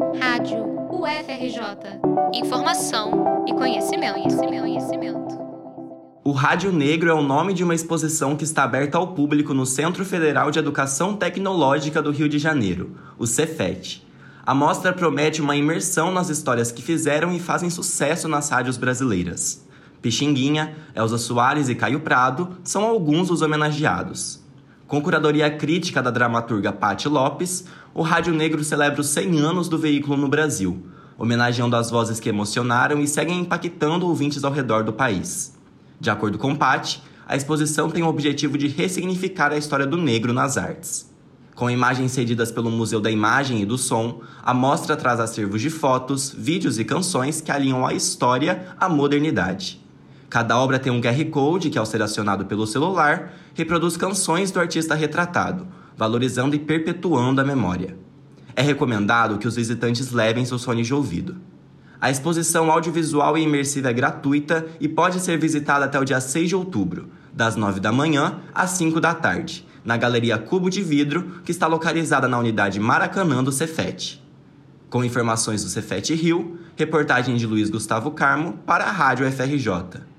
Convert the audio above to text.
Rádio UFRJ. Informação e conhecimento, conhecimento, conhecimento. O Rádio Negro é o nome de uma exposição que está aberta ao público no Centro Federal de Educação Tecnológica do Rio de Janeiro, o Cefet. A mostra promete uma imersão nas histórias que fizeram e fazem sucesso nas rádios brasileiras. Pixinguinha, Elza Soares e Caio Prado são alguns dos homenageados. Com curadoria crítica da dramaturga Patti Lopes, o Rádio Negro celebra os 100 anos do veículo no Brasil, homenageando as vozes que emocionaram e seguem impactando ouvintes ao redor do país. De acordo com Patti, a exposição tem o objetivo de ressignificar a história do negro nas artes. Com imagens cedidas pelo Museu da Imagem e do Som, a mostra traz acervos de fotos, vídeos e canções que alinham a história à modernidade. Cada obra tem um QR Code que, ao ser acionado pelo celular, reproduz canções do artista retratado, valorizando e perpetuando a memória. É recomendado que os visitantes levem seus fones de ouvido. A exposição audiovisual e imersiva é gratuita e pode ser visitada até o dia 6 de outubro, das 9 da manhã às 5 da tarde, na Galeria Cubo de Vidro, que está localizada na unidade Maracanã do Cefet. Com informações do Cefet Rio, reportagem de Luiz Gustavo Carmo para a Rádio FRJ.